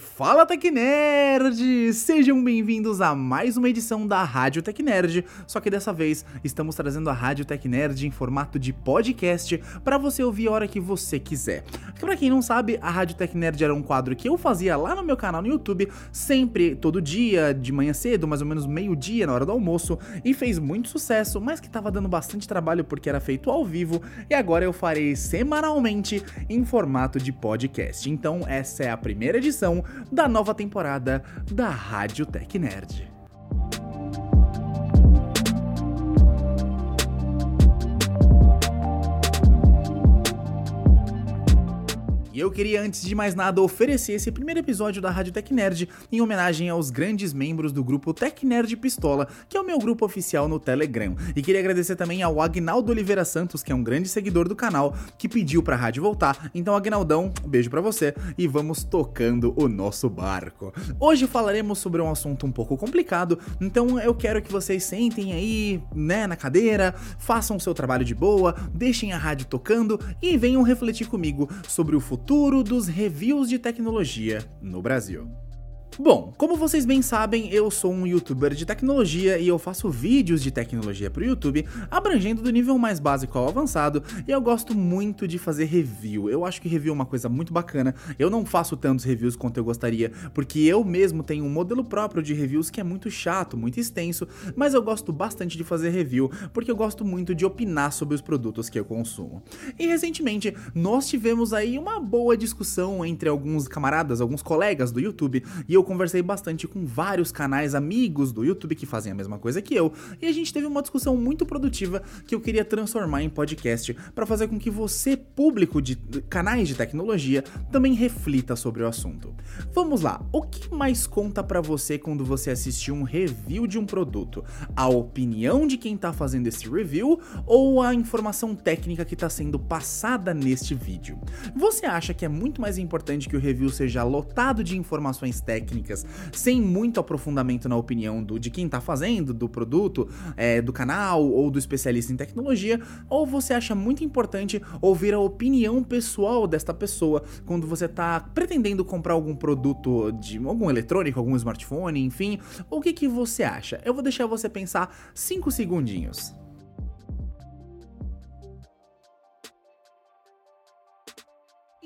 Fala Tecnerd! Sejam bem-vindos a mais uma edição da Rádio Tecnerd, só que dessa vez estamos trazendo a Rádio Tecnerd em formato de podcast para você ouvir a hora que você quiser. Para quem não sabe, a Rádio Tecnerd era um quadro que eu fazia lá no meu canal no YouTube, sempre, todo dia, de manhã cedo, mais ou menos meio-dia, na hora do almoço, e fez muito sucesso, mas que estava dando bastante trabalho porque era feito ao vivo, e agora eu farei semanalmente em formato de podcast. Então, essa é a primeira edição da nova temporada da Rádio Tech Nerd. Eu queria, antes de mais nada, oferecer esse primeiro episódio da Rádio Tech Nerd em homenagem aos grandes membros do grupo Tech Nerd Pistola, que é o meu grupo oficial no Telegram. E queria agradecer também ao Agnaldo Oliveira Santos, que é um grande seguidor do canal, que pediu pra rádio voltar. Então, Agnaldão, um beijo para você e vamos tocando o nosso barco. Hoje falaremos sobre um assunto um pouco complicado, então eu quero que vocês sentem aí, né, na cadeira, façam o seu trabalho de boa, deixem a rádio tocando e venham refletir comigo sobre o futuro futuro dos reviews de tecnologia no Brasil. Bom, como vocês bem sabem, eu sou um youtuber de tecnologia e eu faço vídeos de tecnologia para o YouTube, abrangendo do nível mais básico ao avançado, e eu gosto muito de fazer review. Eu acho que review é uma coisa muito bacana. Eu não faço tantos reviews quanto eu gostaria, porque eu mesmo tenho um modelo próprio de reviews que é muito chato, muito extenso, mas eu gosto bastante de fazer review, porque eu gosto muito de opinar sobre os produtos que eu consumo. E recentemente, nós tivemos aí uma boa discussão entre alguns camaradas, alguns colegas do YouTube, e eu conversei bastante com vários canais amigos do YouTube que fazem a mesma coisa que eu, e a gente teve uma discussão muito produtiva que eu queria transformar em podcast para fazer com que você, público de canais de tecnologia, também reflita sobre o assunto. Vamos lá, o que mais conta para você quando você assistir um review de um produto? A opinião de quem tá fazendo esse review ou a informação técnica que está sendo passada neste vídeo? Você acha que é muito mais importante que o review seja lotado de informações técnicas técnicas, sem muito aprofundamento na opinião do, de quem está fazendo, do produto, é, do canal ou do especialista em tecnologia, ou você acha muito importante ouvir a opinião pessoal desta pessoa quando você está pretendendo comprar algum produto de algum eletrônico, algum smartphone, enfim, o que, que você acha? Eu vou deixar você pensar 5 segundinhos.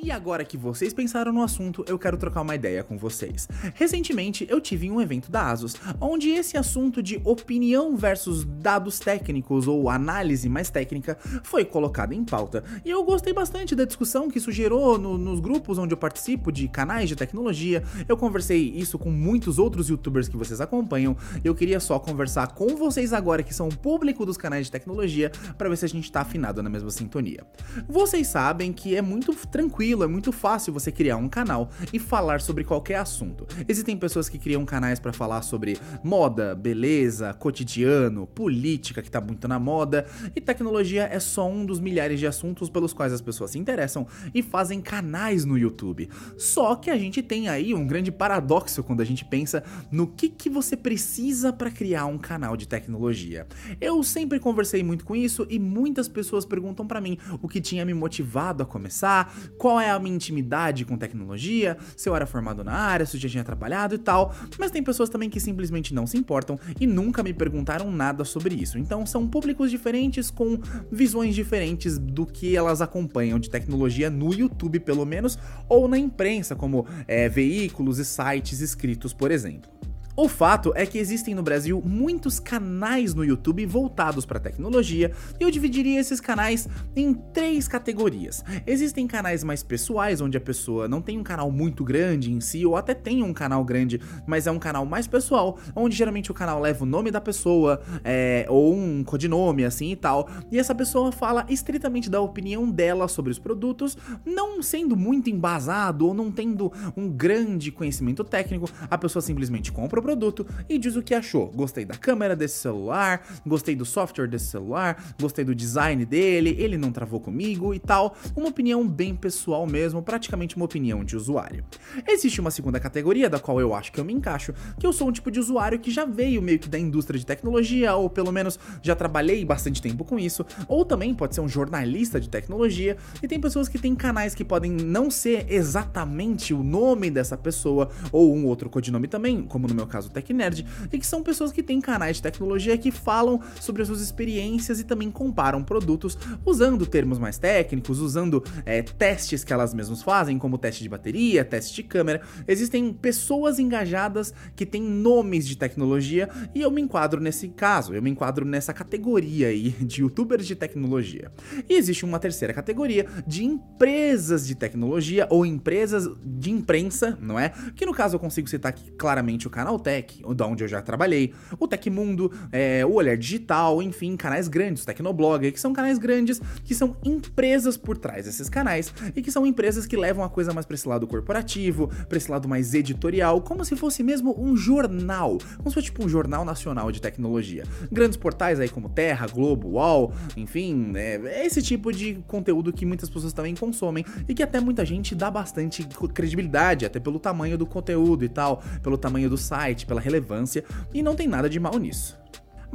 E agora que vocês pensaram no assunto, eu quero trocar uma ideia com vocês. Recentemente eu tive um evento da Asus, onde esse assunto de opinião versus dados técnicos ou análise mais técnica foi colocado em pauta. E eu gostei bastante da discussão que isso gerou no, nos grupos onde eu participo de canais de tecnologia. Eu conversei isso com muitos outros youtubers que vocês acompanham. Eu queria só conversar com vocês agora que são público dos canais de tecnologia para ver se a gente tá afinado na mesma sintonia. Vocês sabem que é muito tranquilo é muito fácil você criar um canal e falar sobre qualquer assunto. Existem pessoas que criam canais para falar sobre moda, beleza, cotidiano, política que tá muito na moda, e tecnologia é só um dos milhares de assuntos pelos quais as pessoas se interessam e fazem canais no YouTube. Só que a gente tem aí um grande paradoxo quando a gente pensa no que, que você precisa para criar um canal de tecnologia. Eu sempre conversei muito com isso e muitas pessoas perguntam para mim o que tinha me motivado a começar, qual é a minha intimidade com tecnologia, se eu era formado na área, se eu já tinha trabalhado e tal, mas tem pessoas também que simplesmente não se importam e nunca me perguntaram nada sobre isso. Então são públicos diferentes com visões diferentes do que elas acompanham de tecnologia no YouTube, pelo menos, ou na imprensa, como é, veículos e sites escritos, por exemplo. O fato é que existem no Brasil muitos canais no YouTube voltados para tecnologia e eu dividiria esses canais em três categorias. Existem canais mais pessoais, onde a pessoa não tem um canal muito grande em si, ou até tem um canal grande, mas é um canal mais pessoal, onde geralmente o canal leva o nome da pessoa é, ou um codinome assim e tal, e essa pessoa fala estritamente da opinião dela sobre os produtos, não sendo muito embasado ou não tendo um grande conhecimento técnico, a pessoa simplesmente compra produto e diz o que achou. Gostei da câmera desse celular, gostei do software desse celular, gostei do design dele, ele não travou comigo e tal. Uma opinião bem pessoal mesmo, praticamente uma opinião de usuário. Existe uma segunda categoria da qual eu acho que eu me encaixo, que eu sou um tipo de usuário que já veio meio que da indústria de tecnologia, ou pelo menos já trabalhei bastante tempo com isso, ou também pode ser um jornalista de tecnologia, e tem pessoas que têm canais que podem não ser exatamente o nome dessa pessoa, ou um outro codinome também, como no meu caso TechNerd, e que são pessoas que têm canais de tecnologia que falam sobre as suas experiências e também comparam produtos usando termos mais técnicos, usando é, testes que elas mesmas fazem, como teste de bateria, teste de câmera. Existem pessoas engajadas que têm nomes de tecnologia e eu me enquadro nesse caso, eu me enquadro nessa categoria aí de youtubers de tecnologia. E existe uma terceira categoria de empresas de tecnologia ou empresas de imprensa, não é? Que no caso eu consigo citar aqui claramente o Canaltech, da onde eu já trabalhei, o Tecmundo, é, o Olhar Digital, enfim, canais grandes, o Tecnoblog, que são canais grandes que são empresas por trás desses canais e que são empresas que levam a coisa mais para esse lado corporativo, para esse lado mais editorial, como se fosse mesmo um jornal, como se fosse tipo um jornal nacional de tecnologia. Grandes portais aí como Terra, Globo, UOL, enfim, é esse tipo de conteúdo que muitas pessoas também consomem e que até muita gente dá bastante credibilidade, até pelo tamanho do conteúdo e tal, pelo tamanho do site, pela relevância, e não tem nada de mal nisso.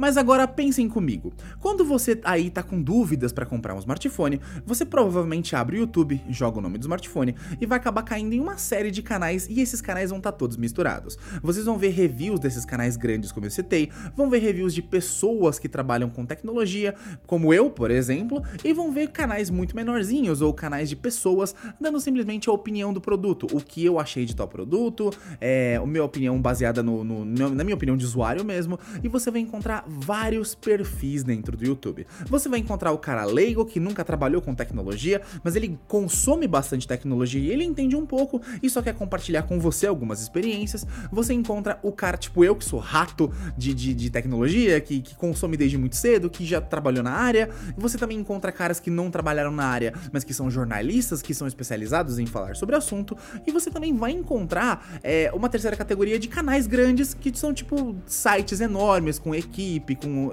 Mas agora pensem comigo. Quando você aí tá com dúvidas para comprar um smartphone, você provavelmente abre o YouTube, joga o nome do smartphone e vai acabar caindo em uma série de canais e esses canais vão estar tá todos misturados. Vocês vão ver reviews desses canais grandes como eu citei, vão ver reviews de pessoas que trabalham com tecnologia, como eu, por exemplo, e vão ver canais muito menorzinhos ou canais de pessoas dando simplesmente a opinião do produto, o que eu achei de tal produto, é, a minha opinião baseada no, no, na minha opinião de usuário mesmo, e você vai encontrar vários perfis dentro do YouTube. Você vai encontrar o cara leigo que nunca trabalhou com tecnologia, mas ele consome bastante tecnologia e ele entende um pouco e só quer compartilhar com você algumas experiências. Você encontra o cara tipo eu, que sou rato de, de, de tecnologia, que, que consome desde muito cedo, que já trabalhou na área. Você também encontra caras que não trabalharam na área, mas que são jornalistas, que são especializados em falar sobre o assunto. E você também vai encontrar é, uma terceira categoria de canais grandes que são tipo sites enormes com equipe equipe, com,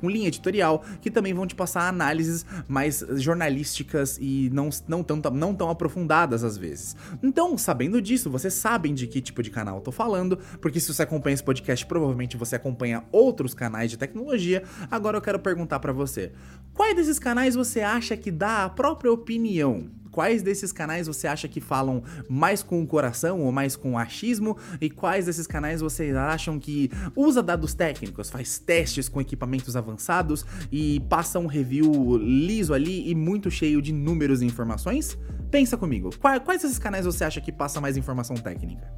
com linha editorial, que também vão te passar análises mais jornalísticas e não, não, tão, não tão aprofundadas às vezes. Então, sabendo disso, vocês sabem de que tipo de canal eu tô falando, porque se você acompanha esse podcast, provavelmente você acompanha outros canais de tecnologia. Agora eu quero perguntar para você: quais desses canais você acha que dá a própria opinião? Quais desses canais você acha que falam mais com o coração ou mais com o achismo? E quais desses canais vocês acham que usa dados técnicos, faz testes com equipamentos avançados e passa um review liso ali e muito cheio de números e informações? Pensa comigo, quais desses canais você acha que passa mais informação técnica?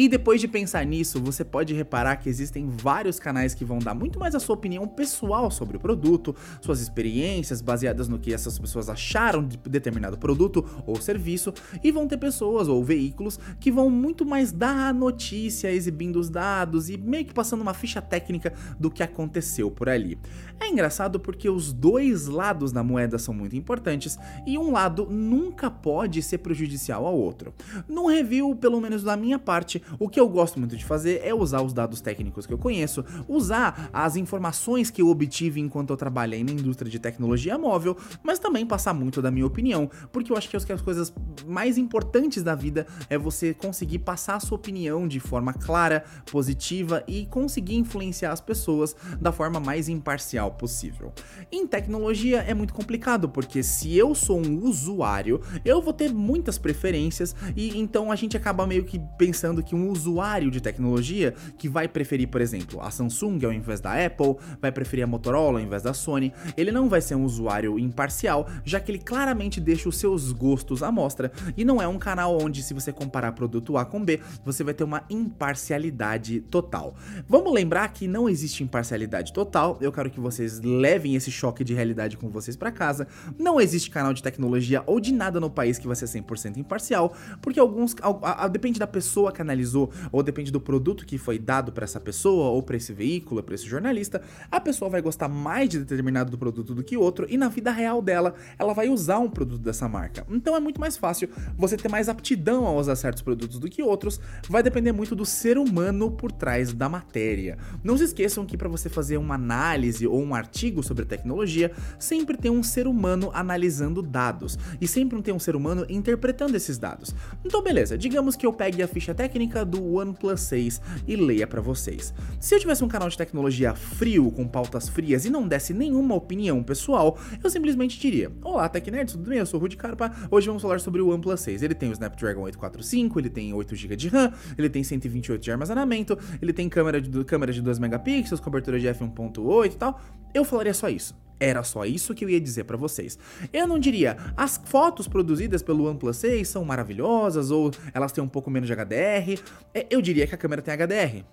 E depois de pensar nisso, você pode reparar que existem vários canais que vão dar muito mais a sua opinião pessoal sobre o produto, suas experiências baseadas no que essas pessoas acharam de determinado produto ou serviço, e vão ter pessoas ou veículos que vão muito mais dar a notícia, exibindo os dados e meio que passando uma ficha técnica do que aconteceu por ali. É engraçado porque os dois lados da moeda são muito importantes e um lado nunca pode ser prejudicial ao outro. Num review, pelo menos da minha parte, o que eu gosto muito de fazer é usar os dados técnicos que eu conheço, usar as informações que eu obtive enquanto eu trabalhei na indústria de tecnologia móvel, mas também passar muito da minha opinião, porque eu acho que as coisas mais importantes da vida é você conseguir passar a sua opinião de forma clara, positiva e conseguir influenciar as pessoas da forma mais imparcial possível. Em tecnologia é muito complicado, porque se eu sou um usuário, eu vou ter muitas preferências e então a gente acaba meio que pensando que um um usuário de tecnologia que vai preferir, por exemplo, a Samsung ao invés da Apple, vai preferir a Motorola ao invés da Sony, ele não vai ser um usuário imparcial, já que ele claramente deixa os seus gostos à mostra e não é um canal onde, se você comparar produto A com B, você vai ter uma imparcialidade total. Vamos lembrar que não existe imparcialidade total, eu quero que vocês levem esse choque de realidade com vocês para casa. Não existe canal de tecnologia ou de nada no país que vai ser 100% imparcial, porque alguns, a, a, depende da pessoa que analisa analisou, ou depende do produto que foi dado para essa pessoa, ou para esse veículo, para esse jornalista, a pessoa vai gostar mais de determinado produto do que outro e na vida real dela, ela vai usar um produto dessa marca. Então é muito mais fácil você ter mais aptidão a usar certos produtos do que outros, vai depender muito do ser humano por trás da matéria. Não se esqueçam que para você fazer uma análise ou um artigo sobre tecnologia, sempre tem um ser humano analisando dados e sempre tem um ser humano interpretando esses dados. Então beleza, digamos que eu pegue a ficha técnica do OnePlus 6 e leia para vocês. Se eu tivesse um canal de tecnologia frio, com pautas frias e não desse nenhuma opinião pessoal, eu simplesmente diria: Olá, TechNerds, tudo bem? Eu sou o Rudy Carpa. Hoje vamos falar sobre o OnePlus 6. Ele tem o Snapdragon 845, ele tem 8 GB de RAM, ele tem 128 de armazenamento, ele tem câmera de, câmera de 2 megapixels, cobertura de f1.8 e tal. Eu falaria só isso. Era só isso que eu ia dizer para vocês. Eu não diria, as fotos produzidas pelo OnePlus 6 são maravilhosas ou elas têm um pouco menos de HDR. É, eu diria que a câmera tem HDR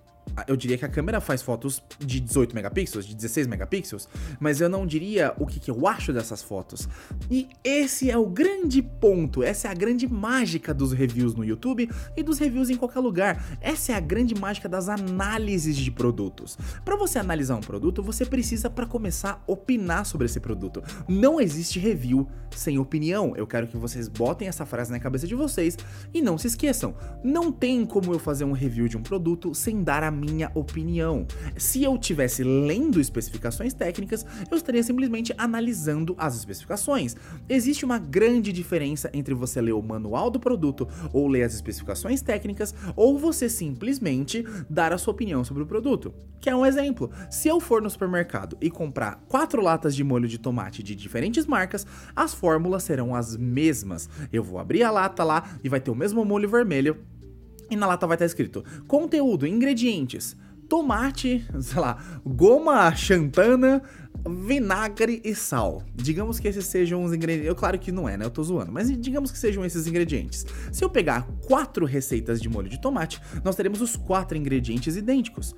eu diria que a câmera faz fotos de 18 megapixels, de 16 megapixels, mas eu não diria o que, que, eu acho dessas fotos. E esse é o grande ponto, essa é a grande mágica dos reviews no YouTube e dos reviews em qualquer lugar. Essa é a grande mágica das análises de produtos. Para você analisar um produto, você precisa para começar opinar sobre esse produto. Não existe review sem opinião. Eu quero que vocês botem essa frase na cabeça de vocês e não se esqueçam. Não tem como eu fazer um review de um produto sem dar a minha opinião. Se eu tivesse lendo especificações técnicas, eu estaria simplesmente analisando as especificações. Existe uma grande diferença entre você ler o manual do produto ou ler as especificações técnicas ou você simplesmente dar a sua opinião sobre o produto. Que é um exemplo. Se eu for no supermercado e comprar quatro latas de molho de tomate de diferentes marcas, as fórmulas serão as mesmas. Eu vou abrir a lata lá e vai ter o mesmo molho vermelho e na lata vai estar escrito: conteúdo, ingredientes, tomate, sei lá, goma xantana, vinagre e sal. Digamos que esses sejam os ingredientes. Eu, claro que não é, né? Eu tô zoando. Mas digamos que sejam esses ingredientes. Se eu pegar quatro receitas de molho de tomate, nós teremos os quatro ingredientes idênticos.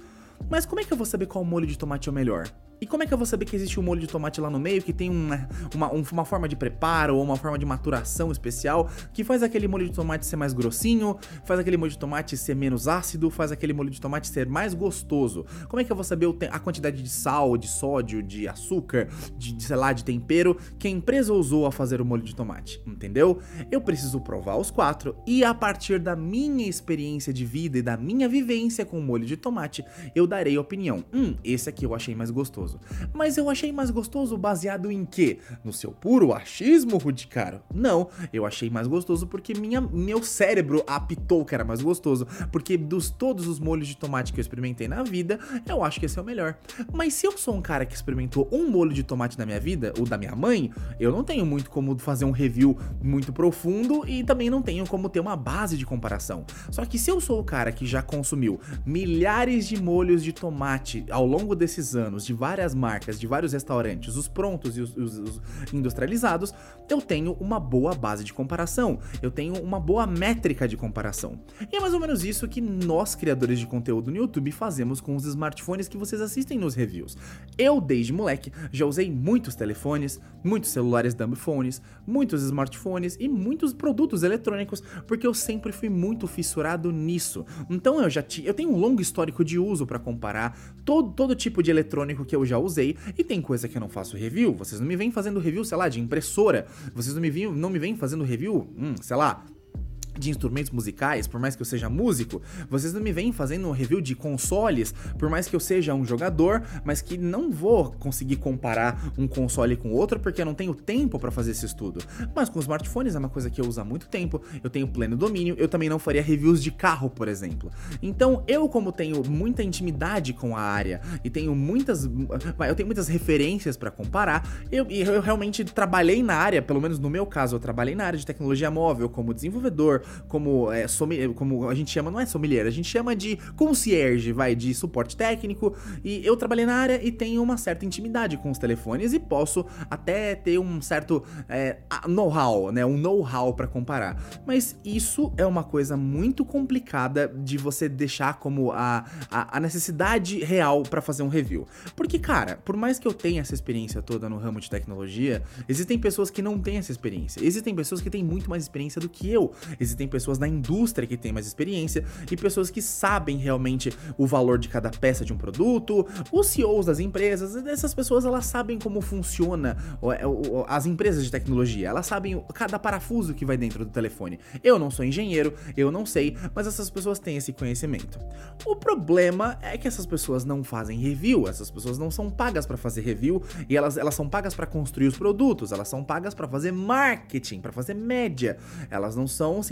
Mas como é que eu vou saber qual molho de tomate é o melhor? E como é que eu vou saber que existe um molho de tomate lá no meio que tem uma, uma, uma forma de preparo ou uma forma de maturação especial que faz aquele molho de tomate ser mais grossinho, faz aquele molho de tomate ser menos ácido, faz aquele molho de tomate ser mais gostoso? Como é que eu vou saber a quantidade de sal, de sódio, de açúcar, de, sei lá, de tempero que a empresa usou a fazer o molho de tomate? Entendeu? Eu preciso provar os quatro e a partir da minha experiência de vida e da minha vivência com o molho de tomate, eu darei opinião. Hum, esse aqui eu achei mais gostoso gostoso. Mas eu achei mais gostoso baseado em quê? No seu puro achismo, Rudicaro? Não, eu achei mais gostoso porque minha, meu cérebro apitou que era mais gostoso. Porque dos todos os molhos de tomate que eu experimentei na vida, eu acho que esse é o melhor. Mas se eu sou um cara que experimentou um molho de tomate na minha vida, o da minha mãe, eu não tenho muito como fazer um review muito profundo e também não tenho como ter uma base de comparação. Só que se eu sou o cara que já consumiu milhares de molhos de tomate ao longo desses anos, de várias várias marcas, de vários restaurantes, os prontos e os, os, os industrializados, eu tenho uma boa base de comparação, eu tenho uma boa métrica de comparação. E é mais ou menos isso que nós, criadores de conteúdo no YouTube, fazemos com os smartphones que vocês assistem nos reviews. Eu, desde moleque, já usei muitos telefones, muitos celulares dumbphones, muitos smartphones e muitos produtos eletrônicos, porque eu sempre fui muito fissurado nisso. Então eu já eu tenho um longo histórico de uso para comparar todo, todo tipo de eletrônico que eu já usei e tem coisa que eu não faço review. Vocês não me vêm fazendo review, sei lá, de impressora. Vocês não me vêm, não me vêm fazendo review, hum, sei lá, de instrumentos musicais, por mais que eu seja músico, vocês não me vêm fazendo um review de consoles, por mais que eu seja um jogador, mas que não vou conseguir comparar um console com outro porque eu não tenho tempo para fazer esse estudo. Mas com smartphones é uma coisa que eu uso há muito tempo, eu tenho pleno domínio, eu também não faria reviews de carro, por exemplo. Então, eu como tenho muita intimidade com a área e tenho muitas eu tenho muitas referências para comparar, eu, eu realmente trabalhei na área, pelo menos no meu caso, eu trabalhei na área de tecnologia móvel como desenvolvedor, como, é, como a gente chama, não é sommelier, a gente chama de concierge, vai, de suporte técnico. E eu trabalhei na área e tenho uma certa intimidade com os telefones e posso até ter um certo é, know-how, né? Um know-how para comparar. Mas isso é uma coisa muito complicada de você deixar como a, a, a necessidade real para fazer um review. Porque, cara, por mais que eu tenha essa experiência toda no ramo de tecnologia, existem pessoas que não têm essa experiência. Existem pessoas que têm muito mais experiência do que eu. Existem pessoas na indústria que têm mais experiência e pessoas que sabem realmente o valor de cada peça de um produto. Os CEOs das empresas, essas pessoas elas sabem como funciona é, as empresas de tecnologia. Elas sabem cada parafuso que vai dentro do telefone. Eu não sou engenheiro, eu não sei, mas essas pessoas têm esse conhecimento. O problema é que essas pessoas não fazem review, essas pessoas não são pagas para fazer review e elas, elas são pagas para construir os produtos, elas são pagas para fazer marketing, para fazer média. Elas não são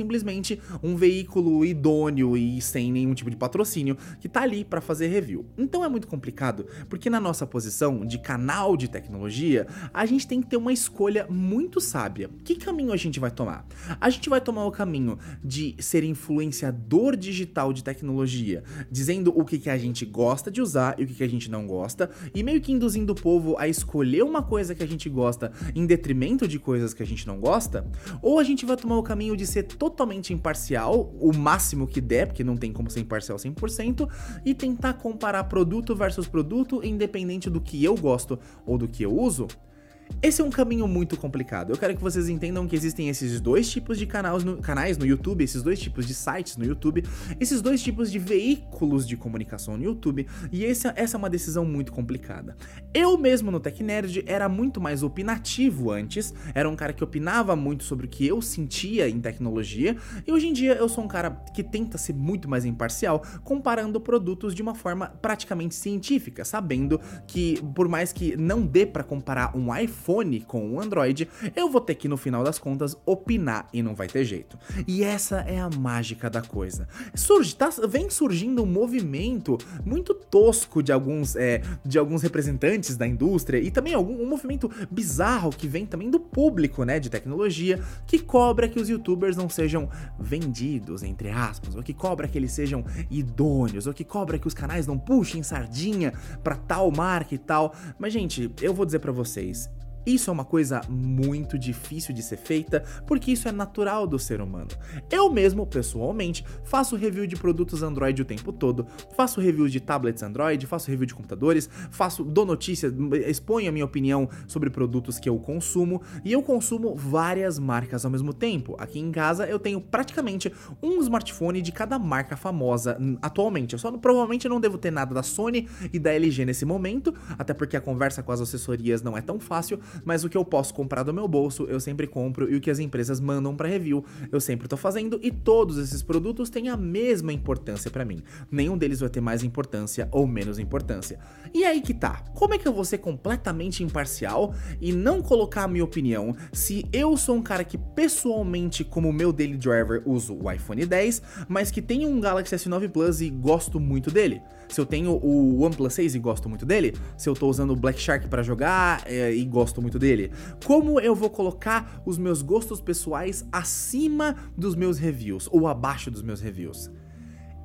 um veículo idôneo e sem nenhum tipo de patrocínio que tá ali para fazer review. Então é muito complicado, porque na nossa posição de canal de tecnologia, a gente tem que ter uma escolha muito sábia. Que caminho a gente vai tomar? A gente vai tomar o caminho de ser influenciador digital de tecnologia, dizendo o que, que a gente gosta de usar e o que, que a gente não gosta, e meio que induzindo o povo a escolher uma coisa que a gente gosta em detrimento de coisas que a gente não gosta, ou a gente vai tomar o caminho de ser totalmente imparcial, o máximo que der, porque não tem como ser imparcial 100%, e tentar comparar produto versus produto, independente do que eu gosto ou do que eu uso, esse é um caminho muito complicado. Eu quero que vocês entendam que existem esses dois tipos de canais no, canais no YouTube, esses dois tipos de sites no YouTube, esses dois tipos de veículos de comunicação no YouTube, e essa, é uma decisão muito complicada. Eu mesmo no Tech Nerd era muito mais opinativo antes, era um cara que opinava muito sobre o que eu sentia em tecnologia, e hoje em dia eu sou um cara que tenta ser muito mais imparcial, comparando produtos de uma forma praticamente científica, sabendo que por mais que não dê para comparar um iPhone iPhone com o Android, eu vou ter que no final das contas opinar e não vai ter jeito. E essa é a mágica da coisa. Surge, tá, vem surgindo um movimento muito tosco de alguns, é, de alguns representantes da indústria e também algum, um movimento bizarro que vem também do público, né, de tecnologia, que cobra que os youtubers não sejam vendidos, entre aspas, ou que cobra que eles sejam idôneos, ou que cobra que os canais não puxem sardinha para tal marca e tal. Mas gente, eu vou dizer para vocês, isso é uma coisa muito difícil de ser feita, porque isso é natural do ser humano. Eu mesmo, pessoalmente, faço review de produtos Android o tempo todo, faço review de tablets Android, faço review de computadores, faço dou notícias, exponho a minha opinião sobre produtos que eu consumo e eu consumo várias marcas ao mesmo tempo. Aqui em casa eu tenho praticamente um smartphone de cada marca famosa atualmente. Eu só provavelmente não devo ter nada da Sony e da LG nesse momento, até porque a conversa com as assessorias não é tão fácil, mas o que eu posso comprar do meu bolso, eu sempre compro, e o que as empresas mandam para review, eu sempre tô fazendo, e todos esses produtos têm a mesma importância para mim. Nenhum deles vai ter mais importância ou menos importância. E aí que tá. Como é que eu vou ser completamente imparcial e não colocar a minha opinião se eu sou um cara que pessoalmente, como meu daily driver, uso o iPhone 10, mas que tem um Galaxy S9 Plus e gosto muito dele? Se eu tenho o OnePlus 6 e gosto muito dele? Se eu tô usando o Black Shark para jogar é, e gosto muito dele. Como eu vou colocar os meus gostos pessoais acima dos meus reviews ou abaixo dos meus reviews?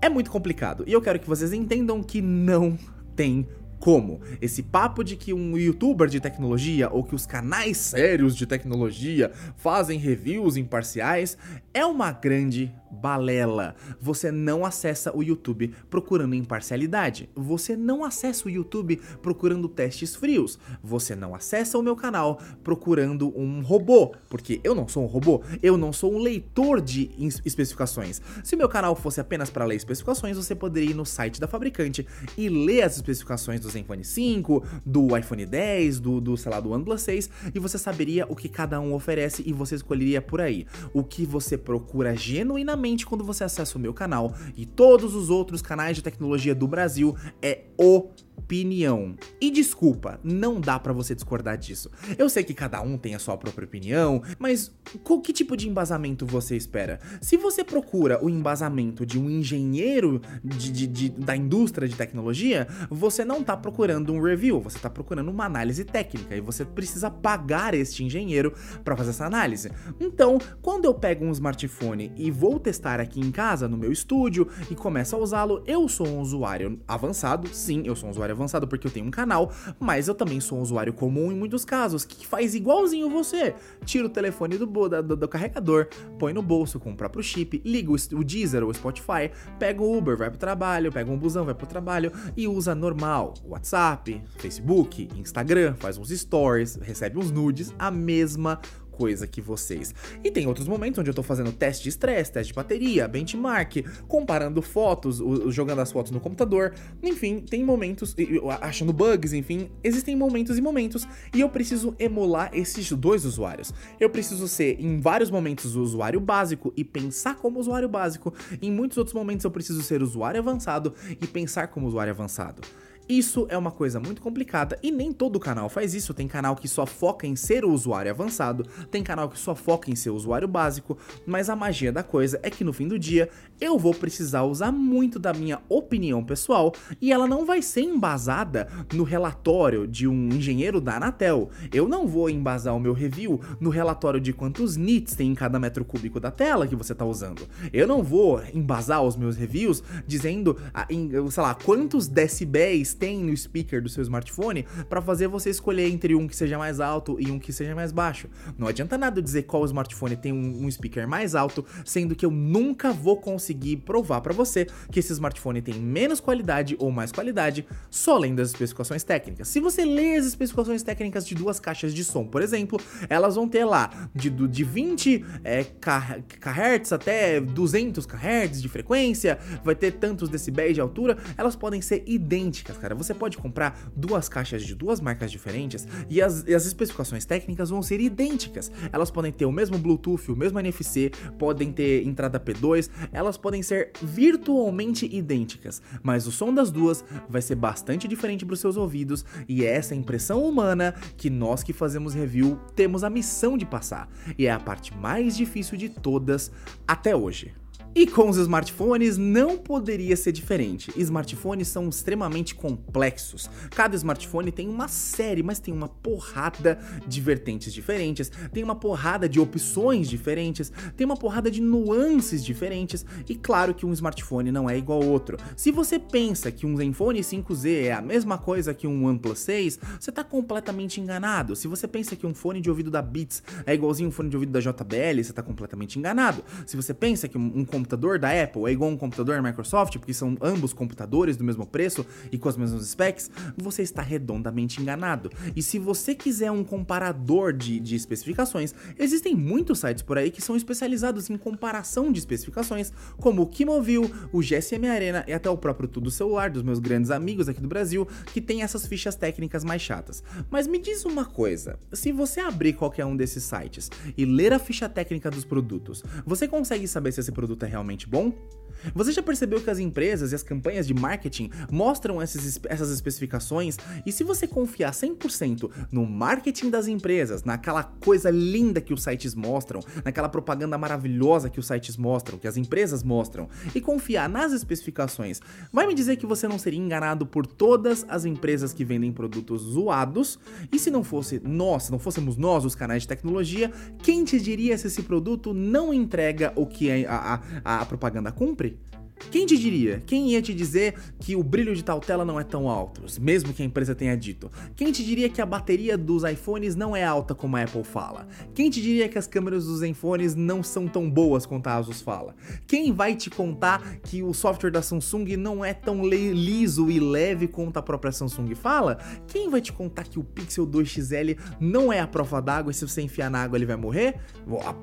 É muito complicado e eu quero que vocês entendam que não tem como? Esse papo de que um youtuber de tecnologia ou que os canais sérios de tecnologia fazem reviews imparciais é uma grande balela. Você não acessa o YouTube procurando imparcialidade. Você não acessa o YouTube procurando testes frios. Você não acessa o meu canal procurando um robô, porque eu não sou um robô, eu não sou um leitor de especificações. Se o meu canal fosse apenas para ler especificações, você poderia ir no site da fabricante e ler as especificações do Zenfone 5, do iPhone 10, do, do sei lá, do OnePlus 6 e você saberia o que cada um oferece e você escolheria por aí. O que você procura genuinamente quando você acessa o meu canal e todos os outros canais de tecnologia do Brasil é o opinião. E desculpa, não dá para você discordar disso. Eu sei que cada um tem a sua própria opinião, mas qual que tipo de embasamento você espera? Se você procura o embasamento de um engenheiro de, de, de, da indústria de tecnologia, você não tá procurando um review, você tá procurando uma análise técnica e você precisa pagar este engenheiro para fazer essa análise. Então, quando eu pego um smartphone e vou testar aqui em casa, no meu estúdio, e começo a usá-lo, eu sou um usuário avançado, sim, eu sou um usuário usuário avançado porque eu tenho um canal, mas eu também sou um usuário comum em muitos casos, que faz igualzinho você. Tira o telefone do, do, do carregador, põe no bolso com o próprio chip, liga o, o Deezer ou o Spotify, pega o Uber, vai pro trabalho, pega um busão, vai pro trabalho e usa normal. WhatsApp, Facebook, Instagram, faz uns stories, recebe uns nudes, a mesma coisa que vocês. E tem outros momentos onde eu tô fazendo teste de estresse, teste de bateria, benchmark, comparando fotos, jogando as fotos no computador. Enfim, tem momentos, achando bugs, enfim, existem momentos e momentos. E eu preciso emular esses dois usuários. Eu preciso ser, em vários momentos, o usuário básico e pensar como usuário básico. Em muitos outros momentos, eu preciso ser usuário avançado e pensar como usuário avançado. Isso é uma coisa muito complicada e nem todo canal faz isso. Tem canal que só foca em ser o usuário avançado, tem canal que só foca em ser o usuário básico, mas a magia da coisa é que no fim do dia eu vou precisar usar muito da minha opinião pessoal e ela não vai ser embasada no relatório de um engenheiro da Anatel. Eu não vou embasar o meu review no relatório de quantos nits tem em cada metro cúbico da tela que você está usando. Eu não vou embasar os meus reviews dizendo, ah, sei lá, quantos decibéis tem no speaker do seu smartphone para fazer você escolher entre um que seja mais alto e um que seja mais baixo. Não adianta nada dizer qual smartphone tem um, um speaker mais alto, sendo que eu nunca vou conseguir provar para você que esse smartphone tem menos qualidade ou mais qualidade só lendo as especificações técnicas. Se você lê as especificações técnicas de duas caixas de som, por exemplo, elas vão ter lá de, de 20 é, kHz até 200 kHz de frequência, vai ter tantos decibéis de altura, elas podem ser idênticas, cara. Você pode comprar duas caixas de duas marcas diferentes e as, e as especificações técnicas vão ser idênticas. Elas podem ter o mesmo Bluetooth, o mesmo NFC, podem ter entrada P2, elas podem ser virtualmente idênticas, mas o som das duas vai ser bastante diferente para os seus ouvidos e é essa impressão humana que nós que fazemos review temos a missão de passar. E é a parte mais difícil de todas até hoje. E com os smartphones não poderia ser diferente. Smartphones são extremamente complexos. Cada smartphone tem uma série, mas tem uma porrada de vertentes diferentes, tem uma porrada de opções diferentes, tem uma porrada de nuances diferentes. E claro que um smartphone não é igual ao outro. Se você pensa que um Zenfone 5Z é a mesma coisa que um OnePlus 6, você está completamente enganado. Se você pensa que um fone de ouvido da Beats é igualzinho um fone de ouvido da JBL, você está completamente enganado. Se você pensa que um, um computador da Apple é igual um computador da Microsoft, porque são ambos computadores do mesmo preço e com as mesmas specs, você está redondamente enganado. E se você quiser um comparador de, de especificações, existem muitos sites por aí que são especializados em comparação de especificações, como o Kimovil, o GSM Arena e até o próprio Tudo Celular, dos meus grandes amigos aqui do Brasil, que tem essas fichas técnicas mais chatas. Mas me diz uma coisa, se você abrir qualquer um desses sites e ler a ficha técnica dos produtos, você consegue saber se esse produto é realmente bom? Você já percebeu que as empresas e as campanhas de marketing mostram essas, essas especificações? E se você confiar 100% no marketing das empresas, naquela coisa linda que os sites mostram, naquela propaganda maravilhosa que os sites mostram, que as empresas mostram, e confiar nas especificações, vai me dizer que você não seria enganado por todas as empresas que vendem produtos zoados? E se não fosse nós, se não fôssemos nós os canais de tecnologia, quem te diria se esse produto não entrega o que a, a, a propaganda cumpre? Quem te diria? Quem ia te dizer que o brilho de tal tela não é tão alto, mesmo que a empresa tenha dito? Quem te diria que a bateria dos iPhones não é alta como a Apple fala? Quem te diria que as câmeras dos iPhones não são tão boas quanto a Asus fala? Quem vai te contar que o software da Samsung não é tão liso e leve quanto a própria Samsung fala? Quem vai te contar que o Pixel 2 XL não é a prova d'água e se você enfiar na água ele vai morrer?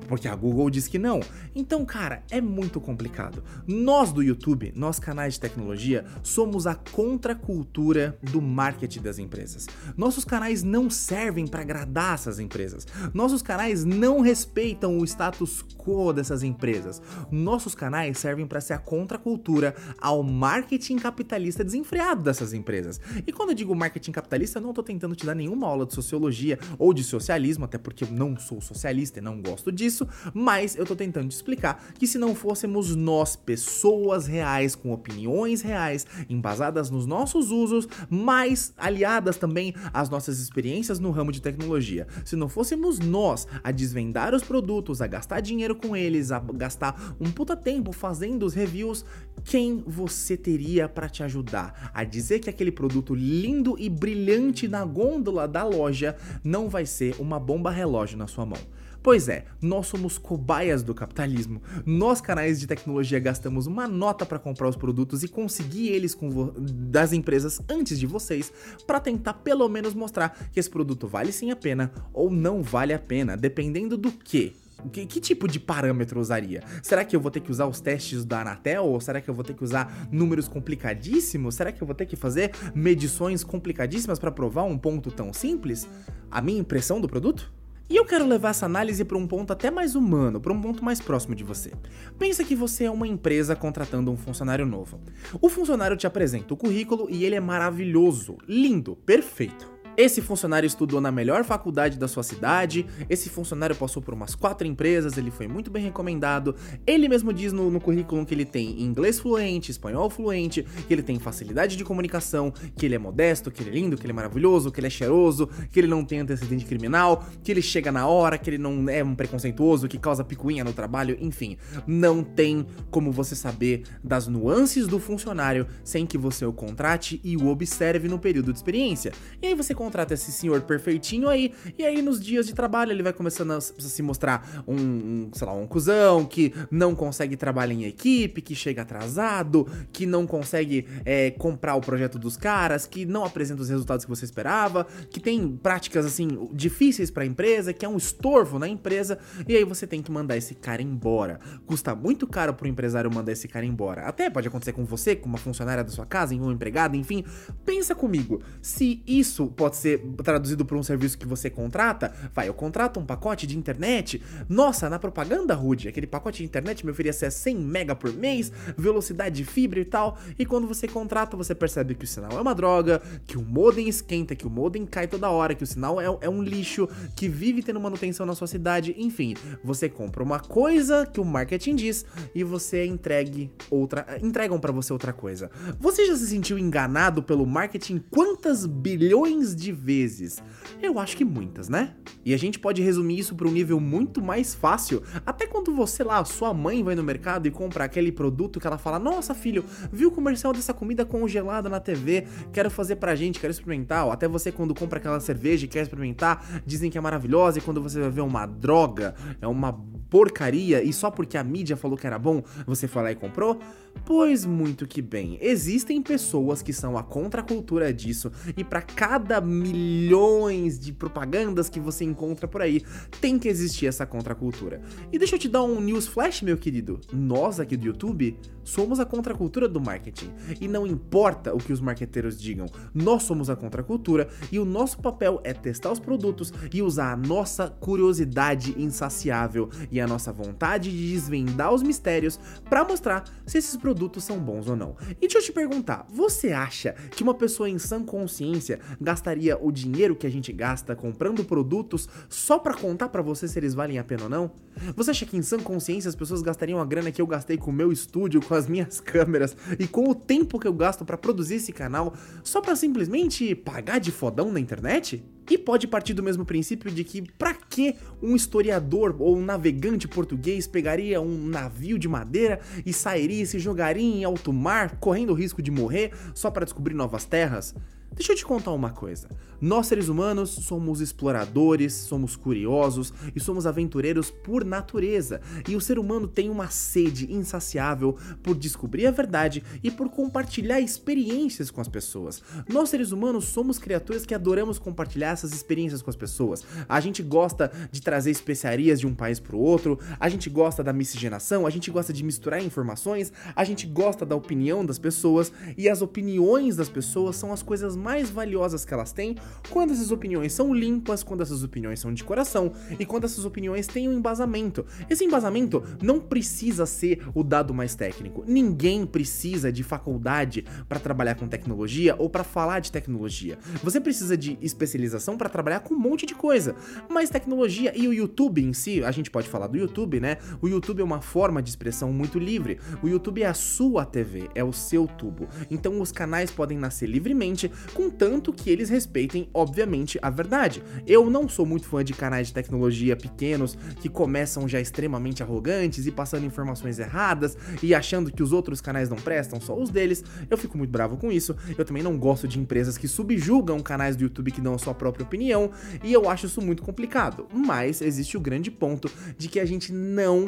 Porque a Google diz que não. Então, cara, é muito complicado. Nós do YouTube, nós canais de tecnologia, somos a contracultura do marketing das empresas. Nossos canais não servem para agradar essas empresas. Nossos canais não respeitam o status quo dessas empresas. Nossos canais servem para ser a contracultura ao marketing capitalista desenfreado dessas empresas. E quando eu digo marketing capitalista, eu não estou tentando te dar nenhuma aula de sociologia ou de socialismo, até porque eu não sou socialista e não gosto disso, mas eu estou tentando te explicar que se não fôssemos nós, pessoas pessoas reais, com opiniões reais, embasadas nos nossos usos, mas aliadas também às nossas experiências no ramo de tecnologia. Se não fôssemos nós a desvendar os produtos, a gastar dinheiro com eles, a gastar um puta tempo fazendo os reviews, quem você teria para te ajudar a dizer que aquele produto lindo e brilhante na gôndola da loja não vai ser uma bomba relógio na sua mão? Pois é, nós somos cobaias do capitalismo. Nós, canais de tecnologia, gastamos uma nota para comprar os produtos e conseguir eles das empresas antes de vocês, para tentar pelo menos mostrar que esse produto vale sim a pena ou não vale a pena, dependendo do que. Que, que, tipo de parâmetro usaria? Será que eu vou ter que usar os testes da Anatel? Ou será que eu vou ter que usar números complicadíssimos? Será que eu vou ter que fazer medições complicadíssimas para provar um ponto tão simples? A minha impressão do produto? E eu quero levar essa análise para um ponto até mais humano, para um ponto mais próximo de você. Pensa que você é uma empresa contratando um funcionário novo. O funcionário te apresenta o currículo e ele é maravilhoso, lindo, perfeito. Esse funcionário estudou na melhor faculdade da sua cidade, esse funcionário passou por umas quatro empresas, ele foi muito bem recomendado. Ele mesmo diz no, no currículo que ele tem inglês fluente, espanhol fluente, que ele tem facilidade de comunicação, que ele é modesto, que ele é lindo, que ele é maravilhoso, que ele é cheiroso, que ele não tem antecedente criminal, que ele chega na hora, que ele não é um preconceituoso, que causa picuinha no trabalho, enfim. Não tem como você saber das nuances do funcionário sem que você o contrate e o observe no período de experiência. E aí você contrata esse senhor perfeitinho aí, e aí nos dias de trabalho ele vai começando a se mostrar um, um sei lá, um cuzão que não consegue trabalhar em equipe, que chega atrasado, que não consegue é, comprar o projeto dos caras, que não apresenta os resultados que você esperava, que tem práticas assim difíceis para a empresa, que é um estorvo na empresa, e aí você tem que mandar esse cara embora. Custa muito caro pro empresário mandar esse cara embora. Até pode acontecer com você, com uma funcionária da sua casa, em um empregado, enfim. Pensa comigo, se isso pode ser traduzido por um serviço que você contrata, vai, eu contrato um pacote de internet, nossa, na propaganda rude, aquele pacote de internet me oferecia 100 mega por mês, velocidade de fibra e tal, e quando você contrata, você percebe que o sinal é uma droga, que o modem esquenta, que o modem cai toda hora, que o sinal é, é um lixo, que vive tendo manutenção na sua cidade, enfim, você compra uma coisa que o marketing diz e você entregue outra, entregam para você outra coisa. Você já se sentiu enganado pelo marketing? Quantas bilhões de vezes? Eu acho que muitas, né? E a gente pode resumir isso para um nível muito mais fácil. Até quando você lá, sua mãe vai no mercado e compra aquele produto que ela fala: Nossa, filho, viu o comercial dessa comida congelada na TV? Quero fazer pra gente, quero experimentar. Ou até você, quando compra aquela cerveja e quer experimentar, dizem que é maravilhosa. E quando você vai ver uma droga, é uma porcaria e só porque a mídia falou que era bom, você foi lá e comprou? Pois muito que bem, existem pessoas que são a contracultura disso e para cada milhões de propagandas que você encontra por aí, tem que existir essa contracultura. E deixa eu te dar um news flash, meu querido. Nós aqui do YouTube somos a contracultura do marketing e não importa o que os marqueteiros digam, nós somos a contracultura e o nosso papel é testar os produtos e usar a nossa curiosidade insaciável e a nossa vontade de desvendar os mistérios para mostrar se esses produtos são bons ou não. E deixa eu te perguntar, você acha que uma pessoa em sã consciência gastaria o dinheiro que a gente gasta comprando produtos só para contar para você se eles valem a pena ou não? Você acha que em sã consciência as pessoas gastariam a grana que eu gastei com o meu estúdio, com as minhas câmeras e com o tempo que eu gasto para produzir esse canal só para simplesmente pagar de fodão na internet? E pode partir do mesmo princípio de que para que um historiador ou um navegante português pegaria um navio de madeira e sairia e se jogaria em alto mar, correndo o risco de morrer só para descobrir novas terras? Deixa eu te contar uma coisa. Nós seres humanos somos exploradores, somos curiosos e somos aventureiros por natureza. E o ser humano tem uma sede insaciável por descobrir a verdade e por compartilhar experiências com as pessoas. Nós seres humanos somos criaturas que adoramos compartilhar essas experiências com as pessoas. A gente gosta de trazer especiarias de um país para o outro, a gente gosta da miscigenação, a gente gosta de misturar informações, a gente gosta da opinião das pessoas e as opiniões das pessoas são as coisas mais valiosas que elas têm quando essas opiniões são limpas, quando essas opiniões são de coração e quando essas opiniões têm um embasamento. Esse embasamento não precisa ser o dado mais técnico. Ninguém precisa de faculdade para trabalhar com tecnologia ou para falar de tecnologia. Você precisa de especialização para trabalhar com um monte de coisa. Mas tecnologia e o YouTube em si, a gente pode falar do YouTube, né? O YouTube é uma forma de expressão muito livre. O YouTube é a sua TV, é o seu tubo. Então os canais podem nascer livremente contanto que eles respeitem, obviamente, a verdade. Eu não sou muito fã de canais de tecnologia pequenos que começam já extremamente arrogantes e passando informações erradas e achando que os outros canais não prestam, só os deles. Eu fico muito bravo com isso. Eu também não gosto de empresas que subjugam canais do YouTube que dão a sua própria opinião e eu acho isso muito complicado. Mas existe o grande ponto de que a gente não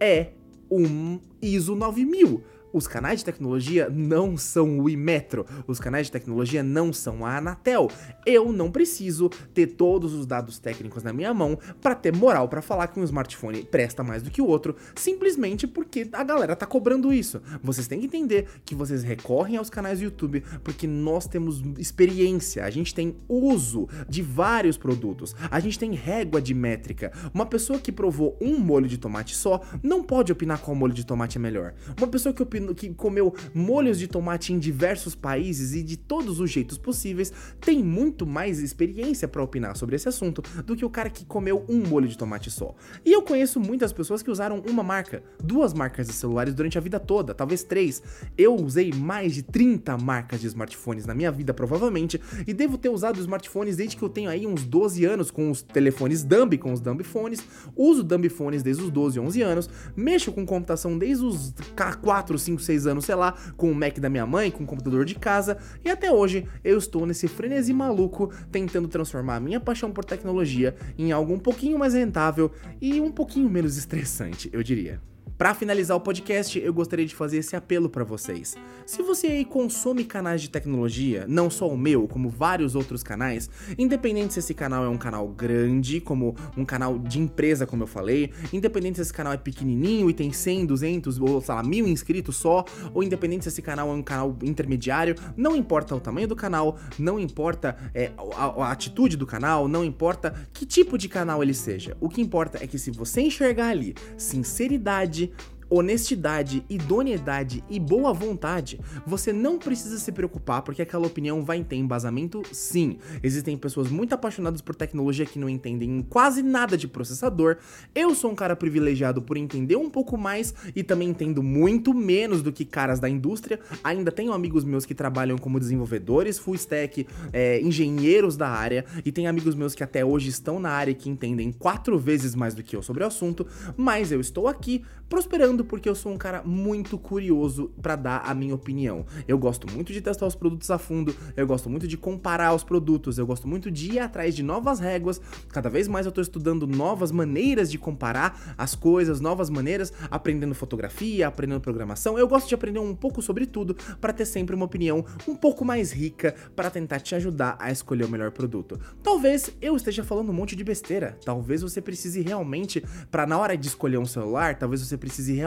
é um ISO 9000. Os canais de tecnologia não são o Imetro, os canais de tecnologia não são a Anatel. Eu não preciso ter todos os dados técnicos na minha mão para ter moral para falar que um smartphone presta mais do que o outro, simplesmente porque a galera tá cobrando isso. Vocês têm que entender que vocês recorrem aos canais do YouTube porque nós temos experiência, a gente tem uso de vários produtos, a gente tem régua de métrica. Uma pessoa que provou um molho de tomate só não pode opinar qual molho de tomate é melhor. Uma pessoa que opina que comeu molhos de tomate em diversos países e de todos os jeitos possíveis, tem muito mais experiência para opinar sobre esse assunto do que o cara que comeu um molho de tomate só. E eu conheço muitas pessoas que usaram uma marca, duas marcas de celulares durante a vida toda, talvez três. Eu usei mais de 30 marcas de smartphones na minha vida, provavelmente, e devo ter usado smartphones desde que eu tenho aí uns 12 anos com os telefones Dumb, com os Dumb phones, uso Dumb phones desde os 12, 11 anos, mexo com computação desde os 4, 5, 6 anos, sei lá, com o Mac da minha mãe, com o computador de casa, e até hoje eu estou nesse frenesi maluco tentando transformar a minha paixão por tecnologia em algo um pouquinho mais rentável e um pouquinho menos estressante, eu diria. Para finalizar o podcast, eu gostaria de fazer esse apelo para vocês. Se você aí consome canais de tecnologia, não só o meu, como vários outros canais, independente se esse canal é um canal grande, como um canal de empresa, como eu falei, independente se esse canal é pequenininho e tem 100, 200 ou sei lá, mil inscritos só, ou independente se esse canal é um canal intermediário, não importa o tamanho do canal, não importa é, a, a atitude do canal, não importa que tipo de canal ele seja. O que importa é que se você enxergar ali sinceridade, verdade honestidade, idoneidade e boa vontade, você não precisa se preocupar porque aquela opinião vai ter embasamento sim. Existem pessoas muito apaixonadas por tecnologia que não entendem quase nada de processador. Eu sou um cara privilegiado por entender um pouco mais e também entendo muito menos do que caras da indústria. Ainda tenho amigos meus que trabalham como desenvolvedores, full stack, é, engenheiros da área e tem amigos meus que até hoje estão na área e que entendem quatro vezes mais do que eu sobre o assunto, mas eu estou aqui prosperando porque eu sou um cara muito curioso para dar a minha opinião. Eu gosto muito de testar os produtos a fundo, eu gosto muito de comparar os produtos, eu gosto muito de ir atrás de novas réguas. Cada vez mais eu tô estudando novas maneiras de comparar as coisas, novas maneiras, aprendendo fotografia, aprendendo programação. Eu gosto de aprender um pouco sobre tudo para ter sempre uma opinião um pouco mais rica para tentar te ajudar a escolher o melhor produto. Talvez eu esteja falando um monte de besteira. Talvez você precise realmente para na hora de escolher um celular, talvez você precise realmente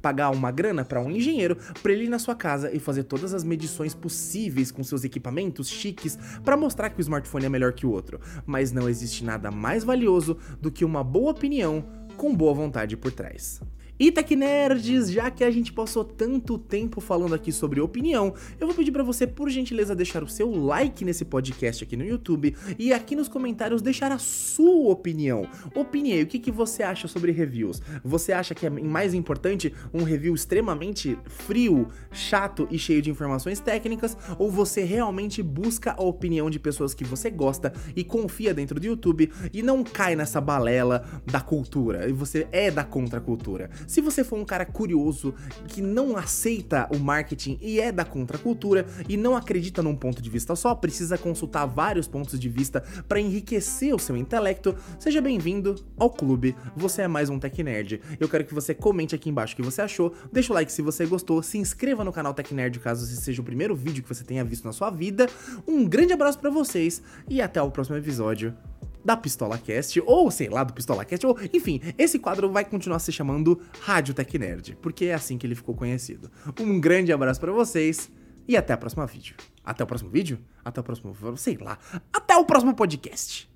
pagar uma grana para um engenheiro para ele ir na sua casa e fazer todas as medições possíveis com seus equipamentos chiques para mostrar que o smartphone é melhor que o outro. Mas não existe nada mais valioso do que uma boa opinião com boa vontade por trás. E Tech Nerds, já que a gente passou tanto tempo falando aqui sobre opinião, eu vou pedir para você, por gentileza, deixar o seu like nesse podcast aqui no YouTube e aqui nos comentários deixar a sua opinião. Opinião, o que, que você acha sobre reviews? Você acha que é mais importante um review extremamente frio, chato e cheio de informações técnicas? Ou você realmente busca a opinião de pessoas que você gosta e confia dentro do YouTube e não cai nessa balela da cultura? E você é da contracultura? Se você for um cara curioso, que não aceita o marketing e é da contracultura e não acredita num ponto de vista só, precisa consultar vários pontos de vista para enriquecer o seu intelecto, seja bem-vindo ao clube. Você é mais um Tech Nerd. Eu quero que você comente aqui embaixo o que você achou, deixa o like se você gostou, se inscreva no canal Tech Nerd caso esse seja o primeiro vídeo que você tenha visto na sua vida. Um grande abraço para vocês e até o próximo episódio da Pistola Cast, ou sei lá, do Pistola Cast, ou enfim, esse quadro vai continuar se chamando Rádio Tech Nerd, porque é assim que ele ficou conhecido. Um grande abraço para vocês e até o próximo vídeo. Até o próximo vídeo? Até o próximo, sei lá, até o próximo podcast.